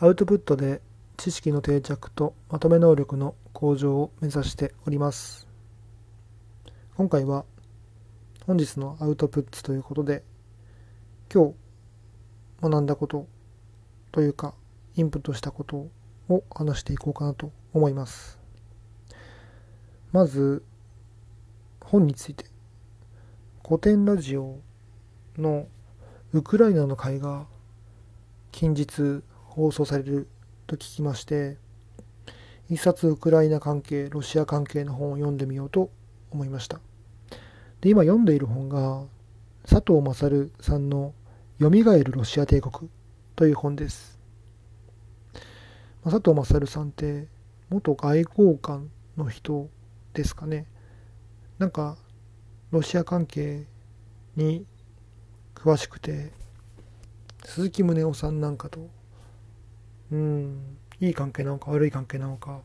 アウトプットで知識の定着とまとめ能力の向上を目指しております。今回は本日のアウトプットということで今日学んだことというかインプットしたことを話していこうかなと思います。まず本について。古典ラジオのウクライナの会が近日放送されると聞きまして一冊ウクライナ関係ロシア関係の本を読んでみようと思いました。で今読んでいる本が佐藤勝さんの「よみがえるロシア帝国」という本です。佐藤勝さんって元外交官の人ですかね。なんかロシア関係に詳しくて鈴木宗男さんなんかとうん。いい関係なのか悪い関係なのか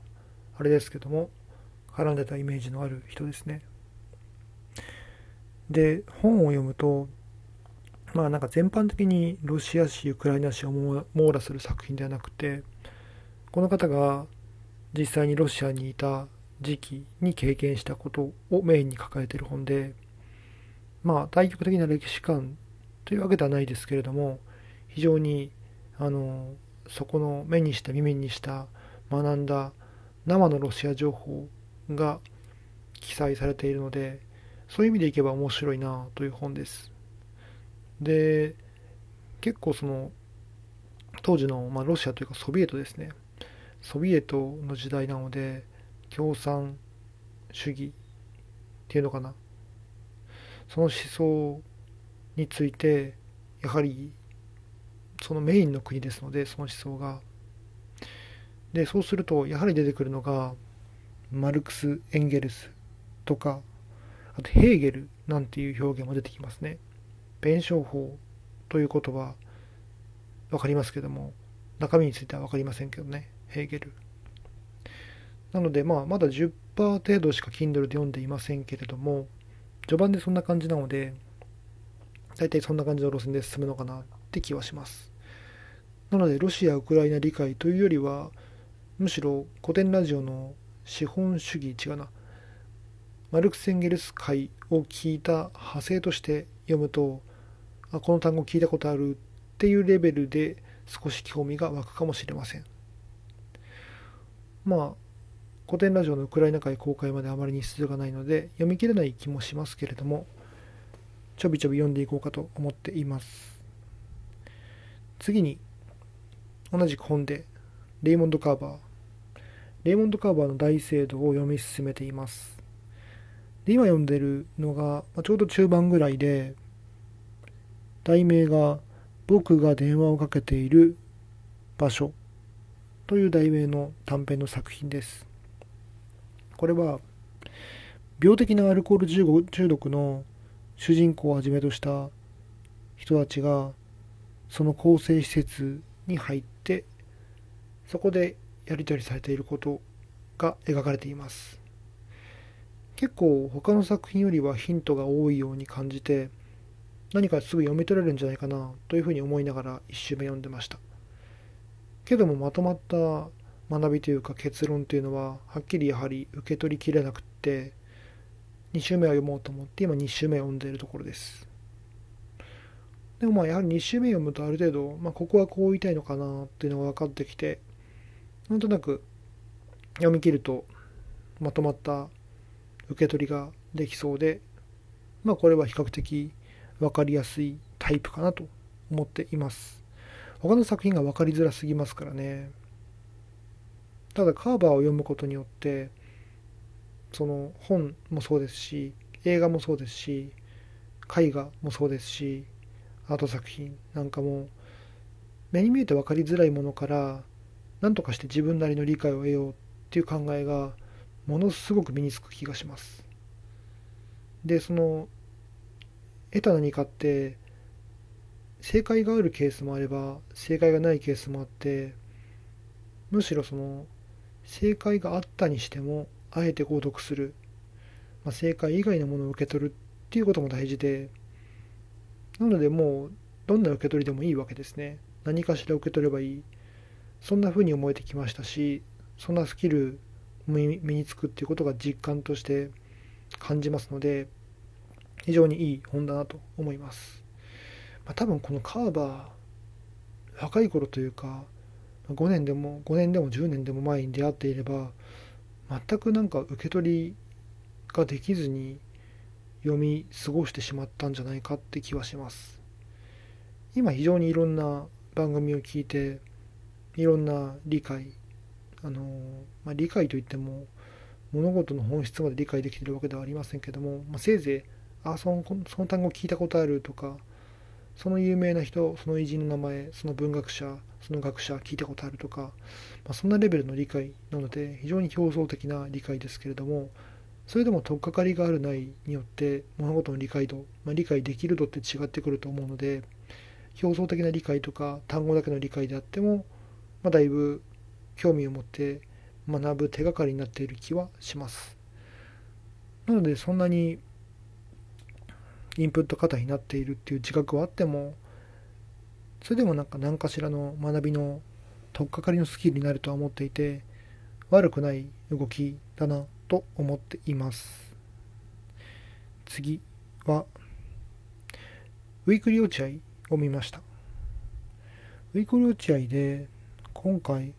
あれですけども絡んでたイメージのある人ですね。で本を読むとまあなんか全般的にロシア史ウクライナ史を網羅する作品ではなくてこの方が実際にロシアにいた時期に経験したことをメインに抱えている本でまあ対極的な歴史観というわけではないですけれども非常にあのそこの目にした耳にした学んだ生のロシア情報が記載されているのでそういう意味でいけば面白いなという本です。で結構その当時の、まあ、ロシアというかソビエトですね。ソビエトの時代なので共産主義っていうのかな。その思想についてやはりそのメインの国ですのでその思想が。でそうするとやはり出てくるのがマルクス・エンゲルスとかあとヘーゲルなんていう表現も出てきますね。弁証法という言葉分かりますけども中身については分かりませんけどねヘーゲル。なのでまあまだ10%程度しか Kindle で読んでいませんけれども序盤でそんな感じなので大体そんな感じの路線で進むのかなって気はします。なのでロシア・ウクライナ理解というよりはむしろ古典ラジオの資本主義違うな。マルクス・エンゲルス会を聞いた派生として読むとあこの単語聞いたことあるっていうレベルで少し興味が湧くかもしれません。まあ古典ラジオのウクライナ会公開まであまりに出場がないので読み切れない気もしますけれどもちょびちょび読んでいこうかと思っています。次に同じく本でレイモンド・カーバー。レイモンド・カーバーの大聖堂を読み進めています。で今読んでるのが、まちょうど中盤ぐらいで題名が「僕が電話をかけている場所」という題名の短編の作品です。これは病的なアルコール中毒の主人公をはじめとした人たちがその更生施設に入ってそこでやり取りされていることが描かれています。結構他の作品よりはヒントが多いように感じて何かすぐ読み取れるんじゃないかなというふうに思いながら1周目読んでました。けどもまとまった学びというか結論というのははっきりやはり受け取りきれなくって2週目は読もうと思って今2週目読んでいるところです。でもまあやはり2週目読むとある程度、まあ、ここはこう言いたいのかなっていうのが分かってきてなんとなく読み切るとまとまった受け取りができそうでまあこれは比較的分かりやすいタイプかなと思っています。他の作品が分かりづらすぎますからね。ただカーバーを読むことによってその本もそうですし映画もそうですし絵画もそうですしアート作品なんかも目に見えて分かりづらいものから何とかして自分なりの理解を得ようっていう考えがものすごく身につく気がします。でその得た何かって正解があるケースもあれば正解がないケースもあってむしろその正解があったにしてもあえて購読する、まあ、正解以外のものを受け取るっていうことも大事でなのでもうどんな受け取りでもいいわけですね。何かしら受け取ればいい。そんな風に思えてきましたしそんなスキル身につくっていうことが実感として感じますので非常にいい本だなと思います、まあ、多分このカーバー若い頃というか5年でも5年でも10年でも前に出会っていれば全くなんか受け取りができずに読み過ごしてしまったんじゃないかって気はします。今非常にいろんな番組を聞いていろんな理解あの、まあ、理解といっても物事の本質まで理解できてるわけではありませんけども、まあ、せいぜいあそのその単語聞いたことあるとかその有名な人その偉人の名前その文学者その学者聞いたことあるとか、まあ、そんなレベルの理解なので非常に表層的な理解ですけれどもそれでも取っかかりがあるないによって物事の理解度、まあ、理解できる度って違ってくると思うので表層的な理解とか単語だけの理解であっても、まあ、だいぶ興味を持って学ぶ手がかりになっている気はします。なのでそんなにインプット型になっているっていう自覚はあってもそれでもなんか何かしらの学びの取っかかりのスキルになるとは思っていて悪くない動きだなと思っています次はウィークリー落合を見ましたウィークリー落合で今回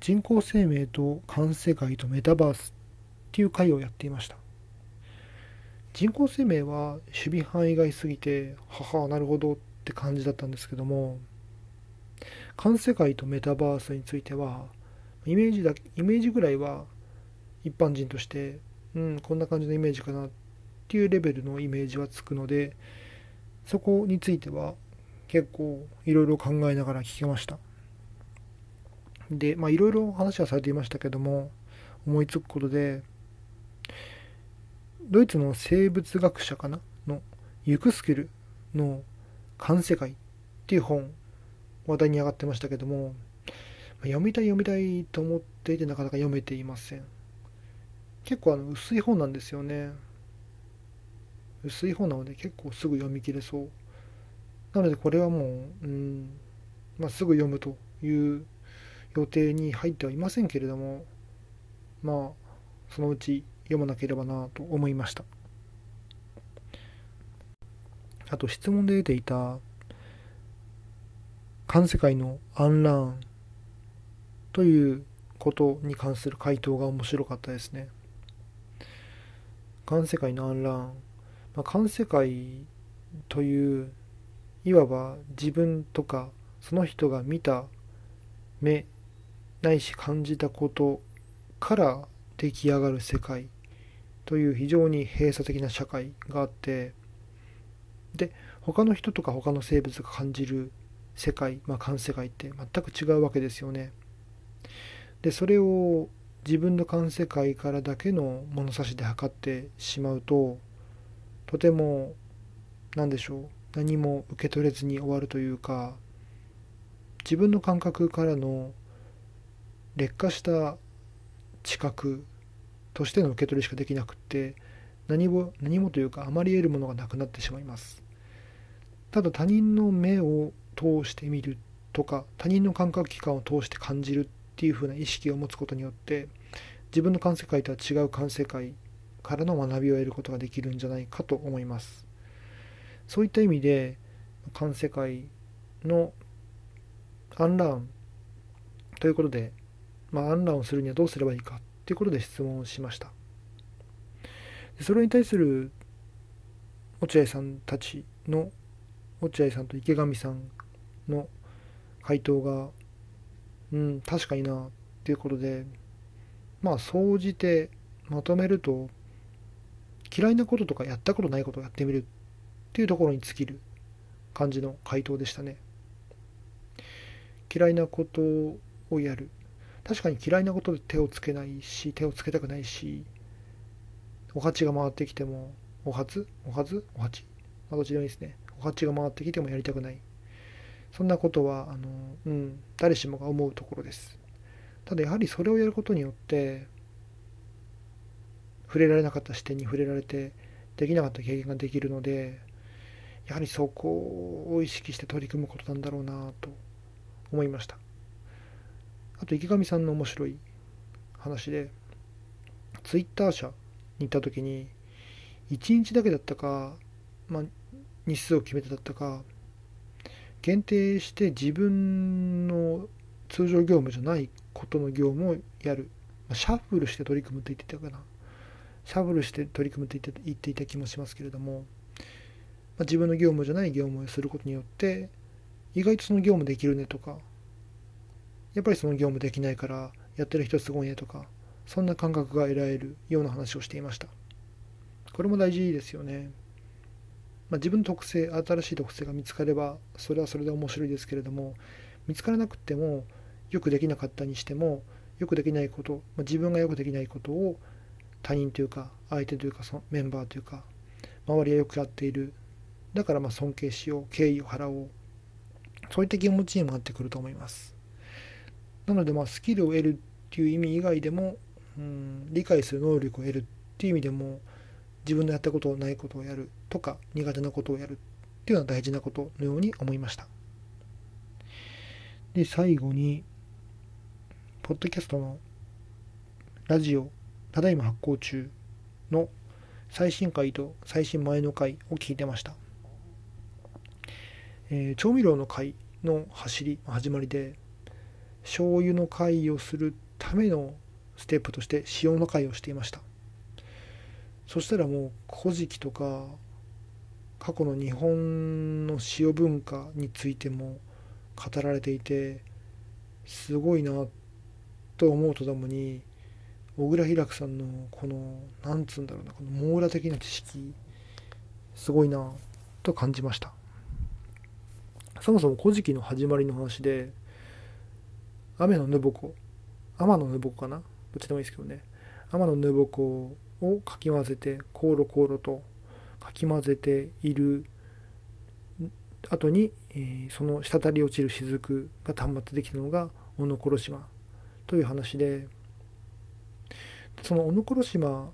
人工生命と環世界とメタバースっていう回をやっていました人工生命は守備範囲外すぎてははなるほど。って感じだったんですけど。も環世界とメタバースについてはイメージだイメージぐらいは一般人としてうんこんな感じのイメージかなっていうレベルのイメージはつくのでそこについては結構いろいろ考えながら聞けましたで、まあいろいろ話はされていましたけども、思いつくことで、ドイツの生物学者かな？のユクスケルの環世界っていう本、話題に上がってましたけども、読みたい読みたいと思っていてなかなか読めていません。結構あの薄い本なんですよね。薄い本なので結構すぐ読み切れそう。なのでこれはもう、うん、まあ、すぐ読むという予定に入ってはいませんけれどもまあそのうち読まなければなと思いましたあと質問で出ていた環世界のアンラーンということに関する回答が面白かったですね環世界のアンラーン、まあ、環世界といういわば自分とかその人が見た目ないし感じたことから出来上がる世界という非常に閉鎖的な社会があってで他の人とか他の生物が感じる世界、まあ、感世界って全く違うわけですよね。でそれを自分の感世界からだけの物差しで測ってしまうととても何でしょう何も受け取れずに終わるというか自分の感覚からの劣化した知覚としての受け取りしかできなくって何も何もというかあまり得るものがなくなってしまいます。ただ他人の目を通して見るとか他人の感覚器官を通して感じるっていう風な意識を持つことによって自分の感世界とは違う感世界からの学びを得ることができるんじゃないかと思います。そういった意味で感世界のアンラーンということでまあ、案内をするにはどうすればいいかっていうことで質問をしました。それに対する落合さんたちの落合さんと池上さんの回答がうん確かになっていうことでまあ総じてまとめると嫌いなこととかやったことないことをやってみるっていうところに尽きる感じの回答でしたね。嫌いなことをやる。確かに嫌いなことで手をつけないし手をつけたくないしお鉢が回ってきてもお初？お初？お鉢？まあどっちでもいいですね。お鉢が回ってきてもやりたくない。そんなことはあの、うん、誰しもが思うところです。ただやはりそれをやることによって触れられなかった視点に触れられてできなかった経験ができるのでやはりそこを意識して取り組むことなんだろうなと思いました。あと池上さんの面白い話でツイッター社に行った時に1日だけだったか、まあ、日数を決めてだったか限定して自分の通常業務じゃないことの業務をやる、シャッフルして取り組むと言っていたかな。シャッフルして取り組むと言って言っていた気もしますけれども、ま、自分の業務じゃない業務をすることによって意外とその業務できるねとかやっぱりその業務できないからやってる人すごいねとかそんな感覚が得られるような話をしていました。これも大事ですよね、まあ、自分の特性新しい特性が見つかればそれはそれで面白いですけれども見つからなくてもよくできなかったにしてもよくできないこと、まあ、自分がよくできないことを他人というか相手というかそのメンバーというか周りはよくやっている。だからまあ尊敬しよう敬意を払おう。そういった気持ちにもなってくると思います。なのでまあスキルを得るっていう意味以外でもうん理解する能力を得るっていう意味でも自分のやったことないことをやるとか苦手なことをやるっていうのは大事なことのように思いました。で最後にポッドキャストのラジオただいま発行中の最新回と最新前の回を聞いてました、えー、調味料の回の走り始まりで醤油の回をするためのステップとして塩の回をしていました。そしたらもう「古事記」とか過去の日本の塩文化についても語られていてすごいなと思うとともに小倉平久さんのこのなんつうんだろうなこの網羅的な知識すごいなと感じました。そもそも「古事記」の始まりの話で雨のぬぼこ天のぬぼこかな？どっちでもいいですけどね。天のぬぼこをかき混ぜてコーロコーロとかき混ぜている。後に、えー、その滴り落ちる雫がたまってできたのが小野殺島という話で。その小野殺島、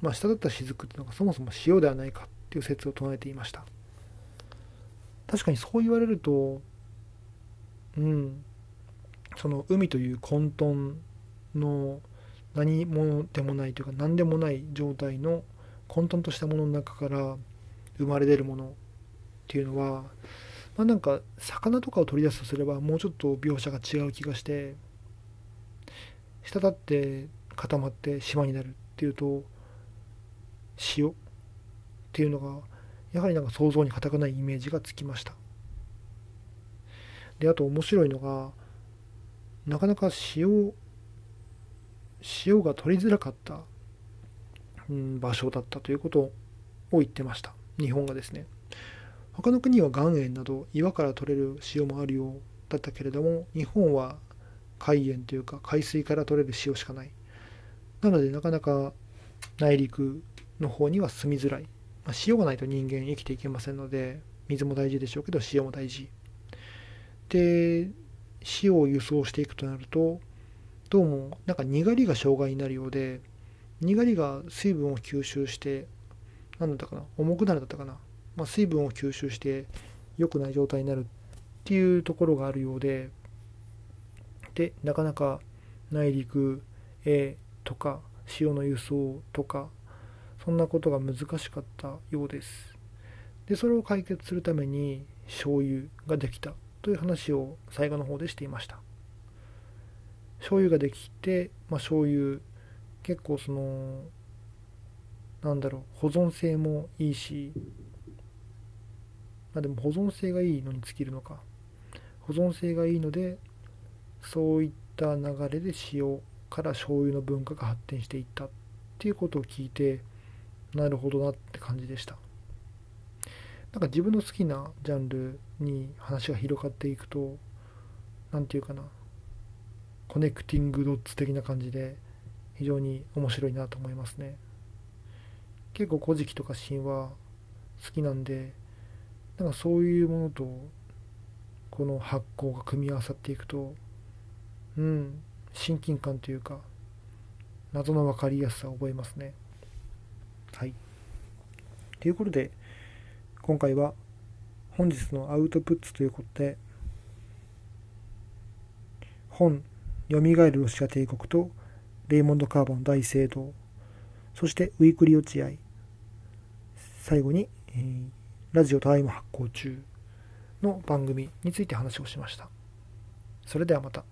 まあ、滴った雫っていうのがそもそも塩ではないかっていう説を唱えていました。確かにそう言われるとうん。その海という混沌の何者でもないというか何でもない状態の混沌としたものの中から生まれ出るものっていうのはまあなんか魚とかを取り出すとすればもうちょっと描写が違う気がして滴って固まって島になるっていうと塩っていうのがやはりなんか想像に難くないイメージがつきました。であと面白いのがなかなか塩塩が取りづらかった、うん、場所だったということを言ってました。日本がですね。他の国は岩塩など岩から取れる塩もあるようだったけれども日本は海塩というか海水から取れる塩しかない。なのでなかなか内陸の方には住みづらい、まあ、塩がないと人間生きていけませんので水も大事でしょうけど塩も大事。で塩を輸送していくとなるとどうもなんかにがりが障害になるようでにがりが水分を吸収して何だったかな重くなるだったかな、まあ、水分を吸収して良くない状態になるっていうところがあるようででなかなか内陸へとか塩の輸送とかそんなことが難しかったようです。でそれを解決するために醤油ができたという話を最後の方でしていました。醤油ができて、まあ、醤油。結構そのなんだろう保存性もいいし。まあでも保存性がいいのに尽きるのか。保存性がいいのでそういった流れで塩から醤油の文化が発展していったっていうことを聞いてなるほどなって感じでした。なんか自分の好きなジャンルに話が広がっていくと何て言うかな。コネクティングドッツ的な感じで非常に面白いなと思いますね。結構古事記とか神話好きなんでなんかそういうものとこの発酵が組み合わさっていくとうん親近感というか謎の分かりやすさを覚えますね。はい。ということで今回は本日のアウトプットということで本よみがえるロシア帝国とレイモンド・カーボン大聖堂。そしてウィークリー落合。最後に、えー、ラジオただいま発行中の番組について話をしました。それではまた。